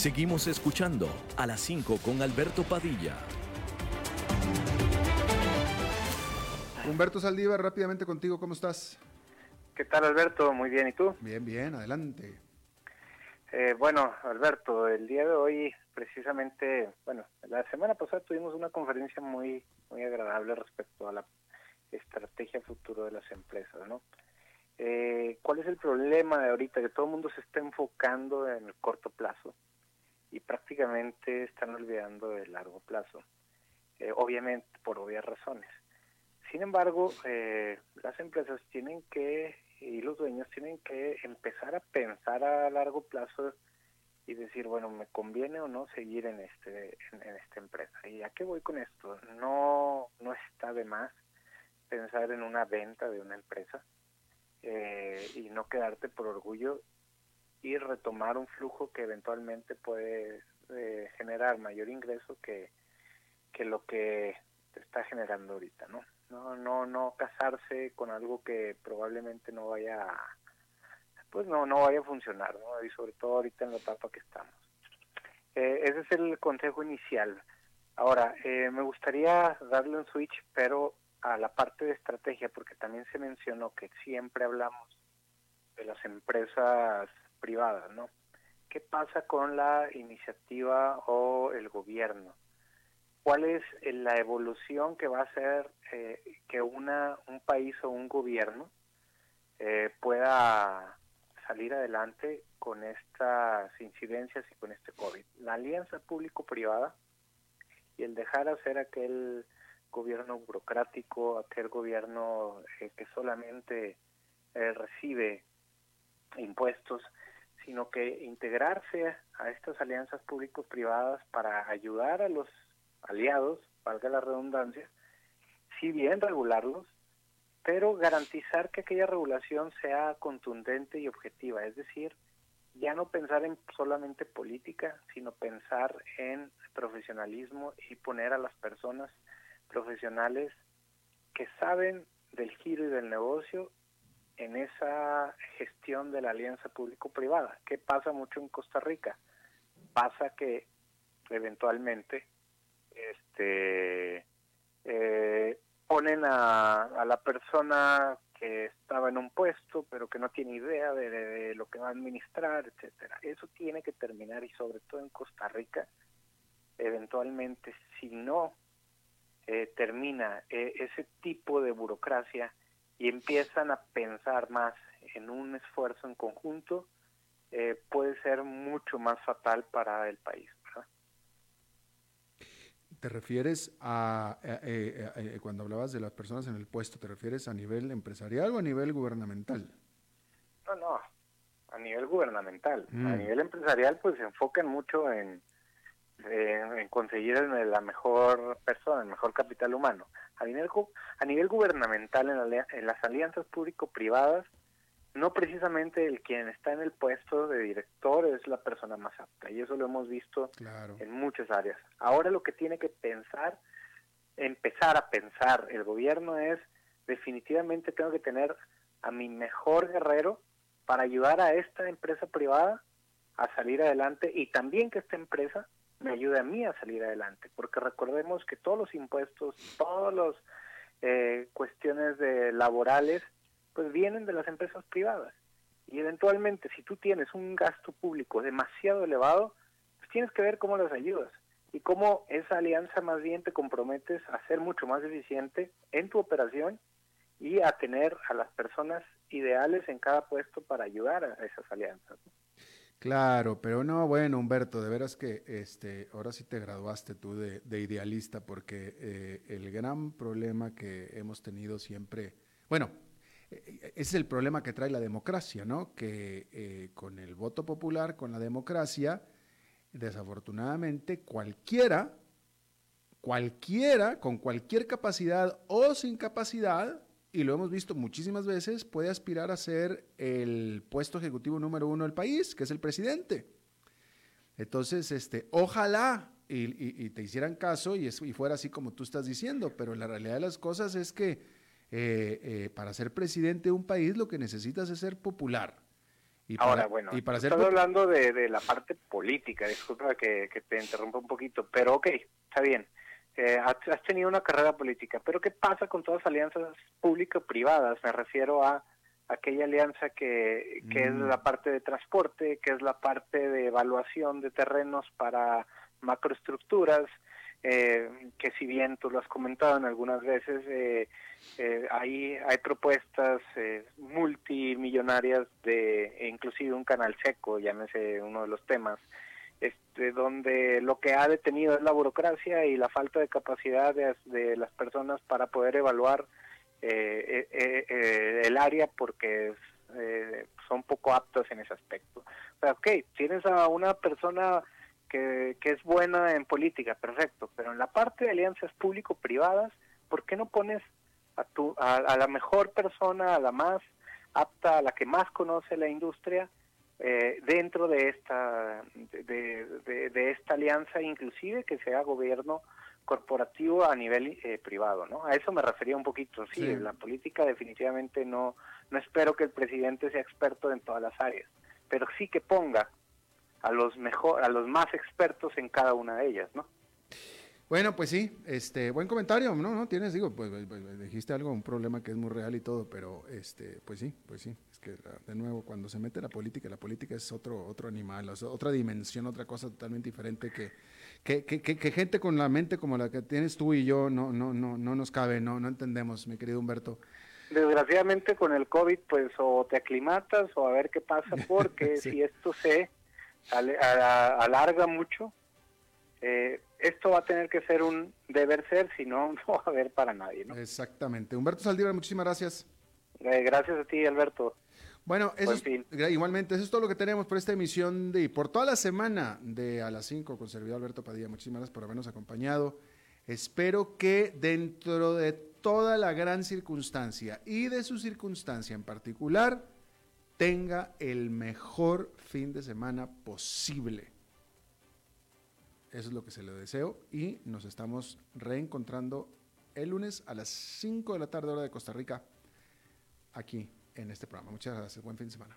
B: Seguimos escuchando a las 5 con Alberto Padilla.
A: Humberto Saldívar, rápidamente contigo, ¿cómo estás?
F: ¿Qué tal Alberto? Muy bien, ¿y tú?
A: Bien, bien, adelante.
F: Eh, bueno, Alberto, el día de hoy precisamente, bueno, la semana pasada tuvimos una conferencia muy, muy agradable respecto a la estrategia futuro de las empresas, ¿no? Eh, ¿Cuál es el problema de ahorita? Que todo el mundo se está enfocando en el corto plazo y prácticamente están olvidando del largo plazo, eh, obviamente por obvias razones. Sin embargo, eh, las empresas tienen que, y los dueños tienen que empezar a pensar a largo plazo y decir, bueno, ¿me conviene o no seguir en, este, en, esta empresa? ¿Y a qué voy con esto? No, no está de más pensar en una venta de una empresa eh, y no quedarte por orgullo y retomar un flujo que eventualmente puede eh, generar mayor ingreso que, que lo que te está generando ahorita, ¿no? No, no, no casarse con algo que probablemente no vaya, pues no, no vaya a funcionar, ¿no? Y sobre todo ahorita en la etapa que estamos. Eh, ese es el consejo inicial. Ahora, eh, me gustaría darle un switch, pero a la parte de estrategia, porque también se mencionó que siempre hablamos de las empresas privadas, ¿no? ¿Qué pasa con la iniciativa o el gobierno? ¿Cuál es eh, la evolución que va a hacer eh, que una, un país o un gobierno eh, pueda salir adelante con estas incidencias y con este COVID? La alianza público-privada y el dejar hacer aquel gobierno burocrático, aquel gobierno que solamente recibe impuestos, sino que integrarse a estas alianzas público-privadas para ayudar a los aliados, valga la redundancia, si bien regularlos, pero garantizar que aquella regulación sea contundente y objetiva, es decir, ya no pensar en solamente política, sino pensar en profesionalismo y poner a las personas profesionales que saben del giro y del negocio en esa gestión de la alianza público-privada. ¿Qué pasa mucho en Costa Rica? Pasa que eventualmente este eh, ponen a, la persona que estaba en un puesto pero que no tiene idea de, lo que va a administrar, etcétera. Eso tiene que terminar y sobre todo en Costa Rica, eventualmente si no eh, termina eh, ese tipo de burocracia, y empiezan a pensar más en un esfuerzo en conjunto, eh, puede ser mucho más fatal para el país.
A: ¿Te refieres a, eh, eh, cuando hablabas de las personas en el puesto, ¿te refieres a nivel empresarial o a nivel gubernamental?
F: No, no, a nivel gubernamental. A mm. nivel empresarial, pues se enfocan mucho en, en conseguir la mejor persona, el mejor capital humano. A nivel, a nivel gubernamental, en, las alianzas público-privadas, no precisamente el quien está en el puesto de director es la persona más apta, y eso lo hemos visto en muchas áreas. Ahora lo que tiene que pensar, empezar a pensar el gobierno es, definitivamente tengo que tener a mi mejor guerrero para ayudar a esta empresa privada a salir adelante y también que esta empresa me ayude a mí a salir adelante, porque recordemos que todos los impuestos, todas las eh, cuestiones de laborales, pues vienen de las empresas privadas. Y eventualmente, si tú tienes un gasto público demasiado elevado, pues tienes que ver cómo las ayudas y cómo esa alianza más bien te comprometes a ser mucho más eficiente en tu operación y a tener a las personas ideales en cada puesto para ayudar a esas alianzas.
A: Claro, pero no, bueno, Humberto, de veras que este, ahora sí te graduaste tú de, idealista, porque eh, el gran problema que hemos tenido siempre, bueno, e, e, ese es el problema que trae la democracia, ¿no? Que eh, con el voto popular, con la democracia, desafortunadamente cualquiera, cualquiera, con cualquier capacidad o sin capacidad, y lo hemos visto muchísimas veces, puede aspirar a ser el puesto ejecutivo número uno del país, que es el presidente. Entonces, este, ojalá, y, te hicieran caso y, y, fuera así como tú estás diciendo, pero la realidad de las cosas es que eh, eh, para ser presidente de un país lo que necesitas es ser popular.
F: Y Ahora, bueno, y para ser estás hablando de, la parte política, disculpa que, te interrumpa un poquito, pero ok, está bien. Eh, has, tenido una carrera política, pero ¿qué pasa con todas las alianzas público-privadas? Me refiero a aquella alianza que, que es mm. la parte de transporte, que es la parte de evaluación de terrenos para macroestructuras, eh, que si bien tú lo has comentado en algunas veces, eh, eh, hay, hay propuestas eh, multimillonarias de e inclusive un canal seco, llámese uno de los temas, este, donde lo que ha detenido es la burocracia y la falta de capacidad de, las personas para poder evaluar el área porque son poco aptos en ese aspecto. O sea, ok, tienes a una persona que, es buena en política, perfecto, pero en la parte de alianzas público-privadas, ¿por qué no pones a, tu, a, la mejor persona, a la más apta, a la que más conoce la industria eh, dentro de esta, de, esta alianza, inclusive que sea gobierno corporativo a nivel eh, privado, ¿no? A eso me refería un poquito, sí, en la política definitivamente no, no espero que el presidente sea experto en todas las áreas, pero sí que ponga a los mejor, a los más expertos en cada una de ellas, ¿no?
A: Bueno, pues sí, este, buen comentario, no, no tienes, digo, pues, pues, pues, dijiste algo, un problema que es muy real y todo, pero este, pues sí, pues sí, es que de nuevo cuando se mete la política, la política es otro, otro animal, otra dimensión, otra cosa totalmente diferente que, que, que, que, gente con la mente como la que tienes tú y yo no, no, no, no nos cabe, no, no entendemos, mi querido Humberto.
F: Desgraciadamente con el COVID, pues o te aclimatas o a ver qué pasa, [LAUGHS] porque si esto se alarga mucho, eh, esto va a tener que ser un deber ser, si no, [LAUGHS] no va a haber para nadie. ¿no?
A: Exactamente. Humberto Saldívar, muchísimas gracias.
F: Eh, gracias a ti, Alberto.
A: Bueno, eso igualmente, eso es todo lo que tenemos por esta emisión de por toda la semana de a las 5 con servidor Alberto Padilla. Muchísimas gracias por habernos acompañado. Espero que dentro de toda la gran circunstancia y de su circunstancia en particular, tenga el mejor fin de semana posible. Eso es lo que se le deseo y nos estamos reencontrando el lunes a las 5 de la tarde hora de Costa Rica aquí en este programa. Muchas gracias. Buen fin de semana.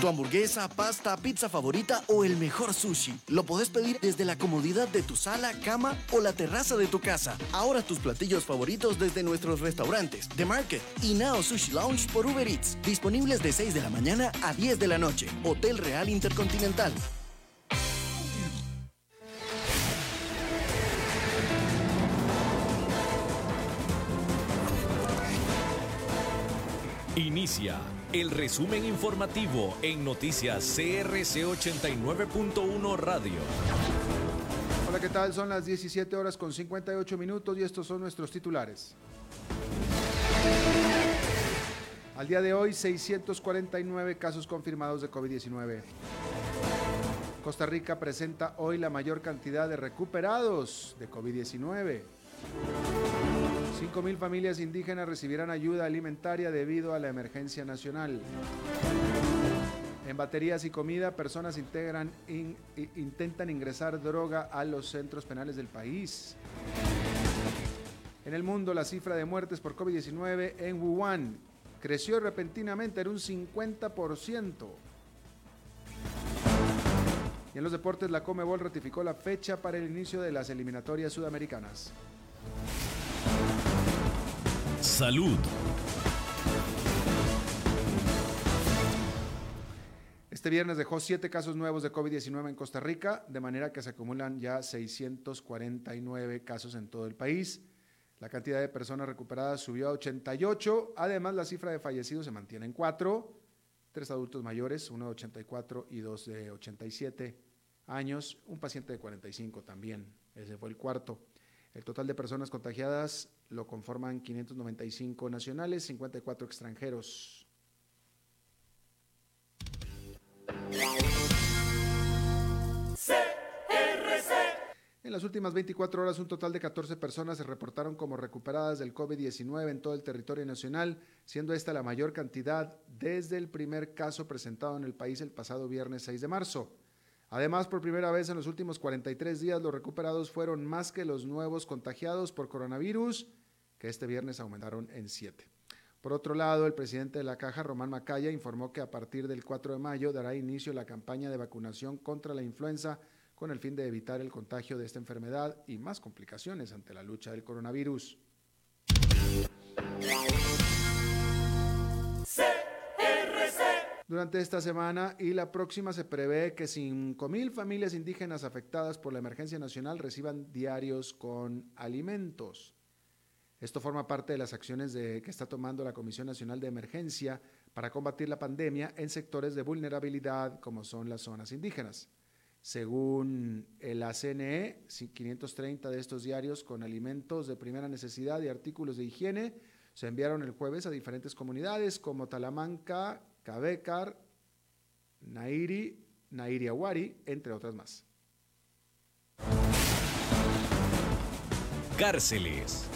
G: Tu hamburguesa, pasta, pizza favorita o el mejor sushi. Lo podés pedir desde la comodidad de tu sala, cama o la terraza de tu casa. Ahora tus platillos favoritos desde nuestros restaurantes, The Market y Now Sushi Lounge por Uber Eats. Disponibles de 6 de la mañana a 10 de la noche. Hotel Real Intercontinental.
B: Inicia el resumen informativo en noticias CRC 89.1 Radio.
A: Hola, ¿qué tal? Son las 17 horas con 58 minutos y estos son nuestros titulares. Al día de hoy, 649 casos confirmados de COVID-19. Costa Rica presenta hoy la mayor cantidad de recuperados de COVID-19. 5.000 familias indígenas recibirán ayuda alimentaria debido a la emergencia nacional. En baterías y comida, personas integran, intentan ingresar droga a los centros penales del país. En el mundo, la cifra de muertes por COVID-19 en Wuhan creció repentinamente en un 50%. Y en los deportes, la Comebol ratificó la fecha para el inicio de las eliminatorias sudamericanas.
B: Salud.
A: Este viernes dejó siete casos nuevos de COVID-19 en Costa Rica, de manera que se acumulan ya 649 casos en todo el país. La cantidad de personas recuperadas subió a 88. Además, la cifra de fallecidos se mantiene en cuatro. Tres adultos mayores, uno de 84 y dos de 87 años. Un paciente de 45 también. Ese fue el cuarto. El total de personas contagiadas lo conforman 595 nacionales, 54 extranjeros. En las últimas 24 horas, un total de 14 personas se reportaron como recuperadas del COVID-19 en todo el territorio nacional, siendo esta la mayor cantidad desde el primer caso presentado en el país el pasado viernes 6 de marzo. Además, por primera vez en los últimos 43 días, los recuperados fueron más que los nuevos contagiados por coronavirus, que este viernes aumentaron en 7. Por otro lado, el presidente de la Caja, Román Macaya, informó que a partir del 4 de mayo dará inicio la campaña de vacunación contra la influenza con el fin de evitar el contagio de esta enfermedad y más complicaciones ante la lucha del coronavirus. Durante esta semana y la próxima se prevé que 5.000 familias indígenas afectadas por la emergencia nacional reciban diarios con alimentos. Esto forma parte de las acciones que está tomando la Comisión Nacional de Emergencia para combatir la pandemia en sectores de vulnerabilidad como son las zonas indígenas. Según el ACNE, 530 de estos diarios con alimentos de primera necesidad y artículos de higiene se enviaron el jueves a diferentes comunidades como Talamanca, Cabecar, Nairi, Nairiawari, entre otras más.
B: Cárceles.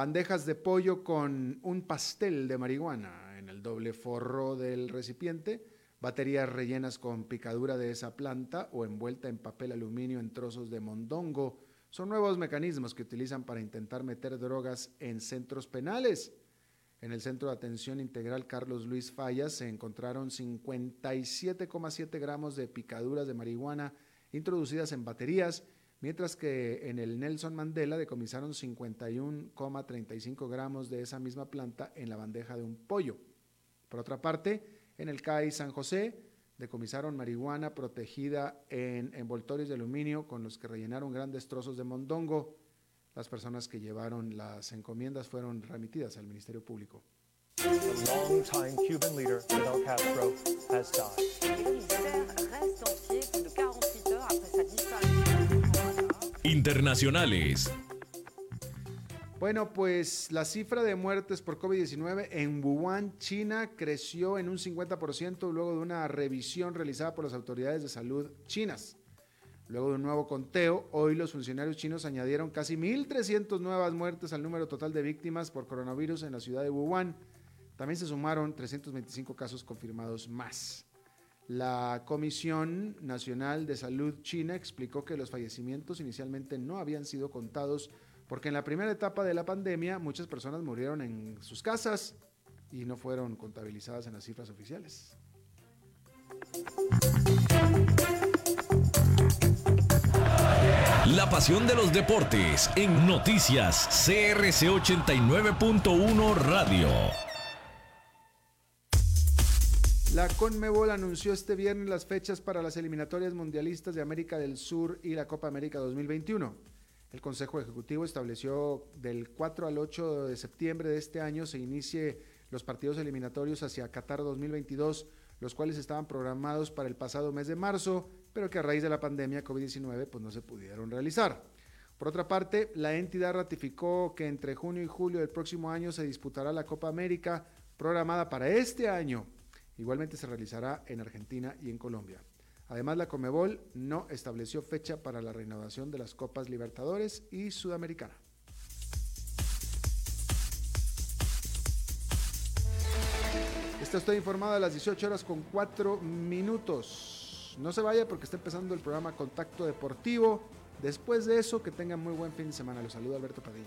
A: bandejas de pollo con un pastel de marihuana en el doble forro del recipiente, baterías rellenas con picadura de esa planta o envuelta en papel aluminio en trozos de mondongo. Son nuevos mecanismos que utilizan para intentar meter drogas en centros penales. En el Centro de Atención Integral Carlos Luis Fallas se encontraron 57,7 gramos de picaduras de marihuana introducidas en baterías mientras que en el Nelson Mandela decomisaron 51,35 gramos de esa misma planta en la bandeja de un pollo. Por otra parte, en el CAI San José decomisaron marihuana protegida en envoltorios de aluminio con los que rellenaron grandes trozos de mondongo. Las personas que llevaron las encomiendas fueron remitidas al Ministerio Público.
B: Internacionales.
A: Bueno, pues la cifra de muertes por COVID-19 en Wuhan, China, creció en un 50% luego de una revisión realizada por las autoridades de salud chinas. Luego de un nuevo conteo, hoy los funcionarios chinos añadieron casi 1.300 nuevas muertes al número total de víctimas por coronavirus en la ciudad de Wuhan. También se sumaron 325 casos confirmados más. La Comisión Nacional de Salud China explicó que los fallecimientos inicialmente no habían sido contados porque en la primera etapa de la pandemia muchas personas murieron en sus casas y no fueron contabilizadas en las cifras oficiales.
B: La pasión de los deportes en noticias CRC 89.1 Radio.
A: La CONMEBOL anunció este viernes las fechas para las eliminatorias mundialistas de América del Sur y la Copa América 2021. El Consejo Ejecutivo estableció del 4 al 8 de septiembre de este año se inicie los partidos eliminatorios hacia Qatar 2022, los cuales estaban programados para el pasado mes de marzo, pero que a raíz de la pandemia COVID-19 pues no se pudieron realizar. Por otra parte, la entidad ratificó que entre junio y julio del próximo año se disputará la Copa América programada para este año. Igualmente se realizará en Argentina y en Colombia. Además, la Comebol no estableció fecha para la renovación de las Copas Libertadores y Sudamericana. Está usted informado a las 18 horas con 4 minutos. No se vaya porque está empezando el programa Contacto Deportivo. Después de eso, que tengan muy buen fin de semana. Los saluda Alberto Padilla.